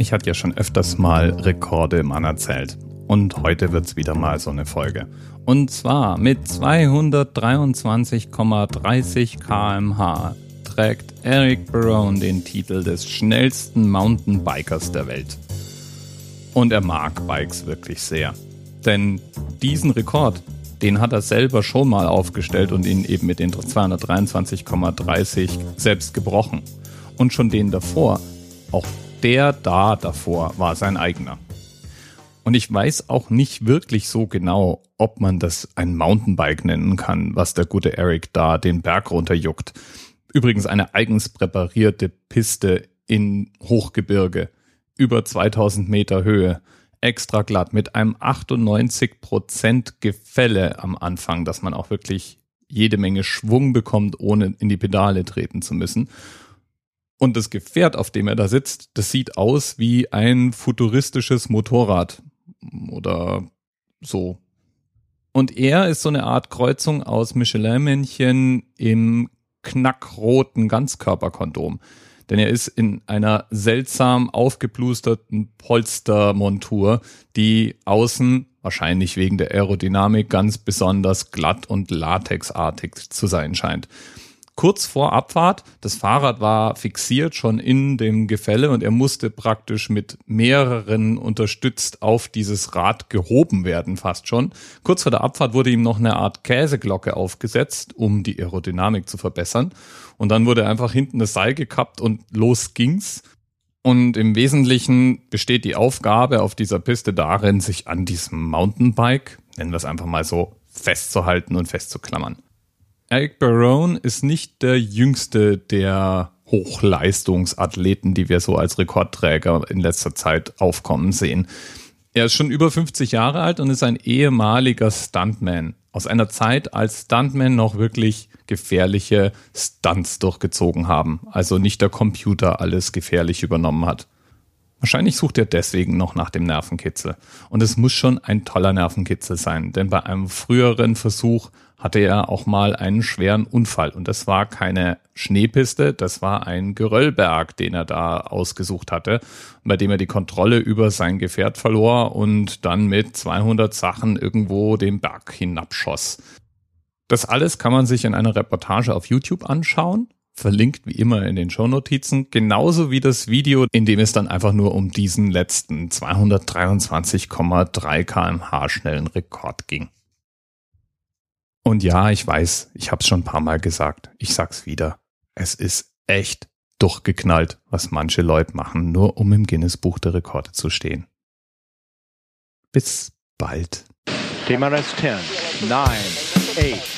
Ich hatte ja schon öfters mal Rekorde im Anerzählt. Und heute wird's wieder mal so eine Folge. Und zwar mit 223,30 kmh trägt Eric Barone den Titel des schnellsten Mountainbikers der Welt. Und er mag Bikes wirklich sehr. Denn diesen Rekord, den hat er selber schon mal aufgestellt und ihn eben mit den 223,30 selbst gebrochen. Und schon den davor, auch der da davor war sein eigener. Und ich weiß auch nicht wirklich so genau, ob man das ein Mountainbike nennen kann, was der gute Eric da den Berg runterjuckt. Übrigens eine eigens präparierte Piste in Hochgebirge, über 2000 Meter Höhe, extra glatt mit einem 98 Prozent Gefälle am Anfang, dass man auch wirklich jede Menge Schwung bekommt, ohne in die Pedale treten zu müssen. Und das Gefährt, auf dem er da sitzt, das sieht aus wie ein futuristisches Motorrad oder so. Und er ist so eine Art Kreuzung aus Michelin-Männchen im knackroten Ganzkörperkondom. Denn er ist in einer seltsam aufgeblusterten Polstermontur, die außen, wahrscheinlich wegen der Aerodynamik, ganz besonders glatt und latexartig zu sein scheint kurz vor Abfahrt. Das Fahrrad war fixiert schon in dem Gefälle und er musste praktisch mit mehreren unterstützt auf dieses Rad gehoben werden, fast schon. Kurz vor der Abfahrt wurde ihm noch eine Art Käseglocke aufgesetzt, um die Aerodynamik zu verbessern. Und dann wurde einfach hinten das Seil gekappt und los ging's. Und im Wesentlichen besteht die Aufgabe auf dieser Piste darin, sich an diesem Mountainbike, nennen wir es einfach mal so, festzuhalten und festzuklammern. Eric Barone ist nicht der jüngste der Hochleistungsathleten, die wir so als Rekordträger in letzter Zeit aufkommen sehen. Er ist schon über 50 Jahre alt und ist ein ehemaliger Stuntman. Aus einer Zeit, als Stuntmen noch wirklich gefährliche Stunts durchgezogen haben. Also nicht der Computer alles gefährlich übernommen hat. Wahrscheinlich sucht er deswegen noch nach dem Nervenkitzel. Und es muss schon ein toller Nervenkitzel sein, denn bei einem früheren Versuch hatte er auch mal einen schweren Unfall. Und das war keine Schneepiste, das war ein Geröllberg, den er da ausgesucht hatte, bei dem er die Kontrolle über sein Gefährt verlor und dann mit 200 Sachen irgendwo den Berg hinabschoss. Das alles kann man sich in einer Reportage auf YouTube anschauen verlinkt wie immer in den Shownotizen, genauso wie das Video, in dem es dann einfach nur um diesen letzten 223,3 kmh schnellen Rekord ging. Und ja, ich weiß, ich habe es schon ein paar Mal gesagt, ich sag's wieder. Es ist echt durchgeknallt, was manche Leute machen, nur um im Guinness Buch der Rekorde zu stehen. Bis bald. TMRS 10, 9, 8,